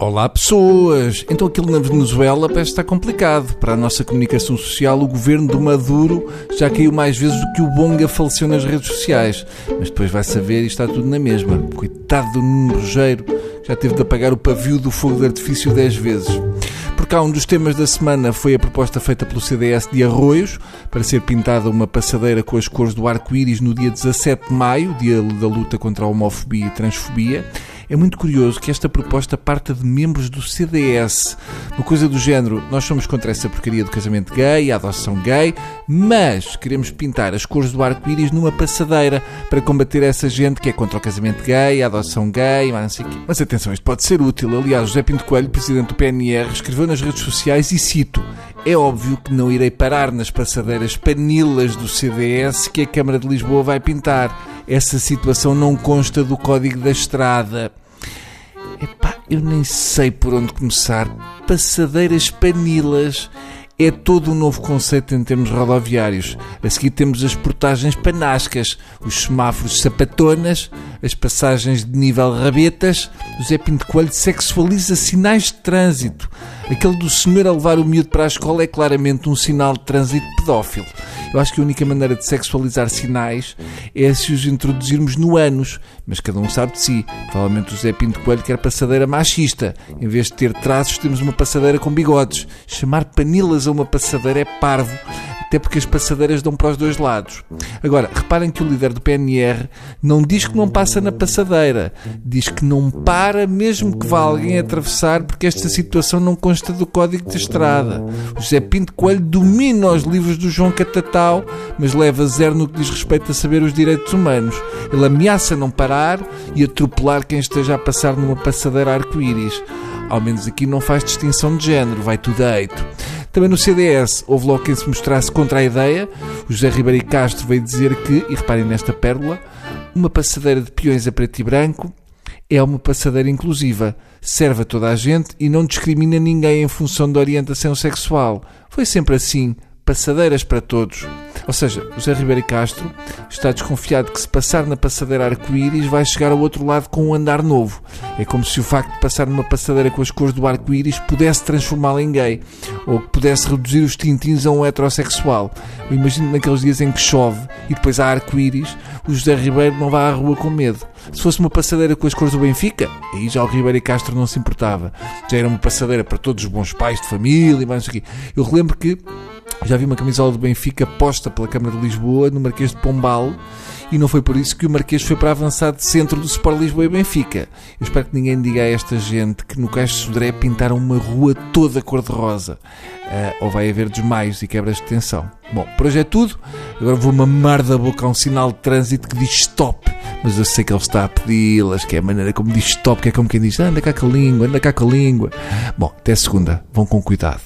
Olá pessoas! Então aquilo na Venezuela parece estar complicado. Para a nossa comunicação social, o governo do Maduro já caiu mais vezes do que o Bonga faleceu nas redes sociais. Mas depois vai saber e está tudo na mesma. Coitado do Nuno Rogério, já teve de apagar o pavio do fogo de artifício 10 vezes. Por cá, um dos temas da semana foi a proposta feita pelo CDS de Arroios para ser pintada uma passadeira com as cores do arco-íris no dia 17 de maio, dia da luta contra a homofobia e transfobia. É muito curioso que esta proposta parta de membros do CDS. Uma coisa do género, nós somos contra essa porcaria do casamento gay, a adoção gay, mas queremos pintar as cores do arco-íris numa passadeira para combater essa gente que é contra o casamento gay, a adoção gay, mas não sei quê. Mas atenção, isto pode ser útil. Aliás, José Pinto Coelho, presidente do PNR, escreveu nas redes sociais e cito é óbvio que não irei parar nas passadeiras panilas do CDS que a Câmara de Lisboa vai pintar. Essa situação não consta do Código da Estrada. Eu nem sei por onde começar. Passadeiras panilas é todo um novo conceito em termos rodoviários. A seguir temos as portagens panascas, os semáforos sapatonas, as passagens de nível rabetas. O Zé Pinto Coelho sexualiza sinais de trânsito. Aquele do senhor a levar o miúdo para a escola é claramente um sinal de trânsito pedófilo. Eu acho que a única maneira de sexualizar sinais é se os introduzirmos no ânus, mas cada um sabe de si. Provavelmente o Zé Pinto Coelho quer passadeira machista. Em vez de ter traços, temos uma passadeira com bigodes. Chamar panilas a uma passadeira é parvo até porque as passadeiras dão para os dois lados. Agora, reparem que o líder do PNR não diz que não passa na passadeira, diz que não para mesmo que vá alguém atravessar, porque esta situação não consta do código de estrada. O José Pinto Coelho domina os livros do João Catatau, mas leva zero no que diz respeito a saber os direitos humanos. Ele ameaça não parar e atropelar quem esteja a passar numa passadeira arco-íris. Ao menos aqui não faz distinção de género, vai tudo deito. Também no CDS houve logo quem se mostrasse contra a ideia. O José Ribeiro Castro veio dizer que, e reparem nesta pérola, uma passadeira de peões a preto e branco é uma passadeira inclusiva. Serve a toda a gente e não discrimina ninguém em função da orientação sexual. Foi sempre assim. Passadeiras para todos. Ou seja, José Ribeiro Castro está desconfiado que se passar na passadeira arco-íris vai chegar ao outro lado com um andar novo. É como se o facto de passar numa passadeira com as cores do arco-íris pudesse transformá-lo em gay ou que pudesse reduzir os tintins a um heterossexual. Eu imagino naqueles dias em que chove e depois há arco-íris, o José Ribeiro não vai à rua com medo. Se fosse uma passadeira com as cores do Benfica, aí já o Ribeiro Castro não se importava. Já era uma passadeira para todos os bons pais de família e mais aqui. Eu relembro que já vi uma camisola do Benfica posta pela Câmara de Lisboa no Marquês de Pombal e não foi por isso que o Marquês foi para avançar de centro do Sport Lisboa e Benfica. Eu espero que ninguém diga a esta gente que no Caixo de Sodré pintaram uma rua toda cor-de-rosa. Uh, ou vai haver desmaios e quebras de tensão. Bom, por hoje é tudo. Agora vou mamar da boca a um sinal de trânsito que diz stop. Mas eu sei que ele está a pedi-las, que é a maneira como diz stop, que é como quem diz anda cá com a língua, anda cá com a língua. Bom, até segunda. Vão com cuidado.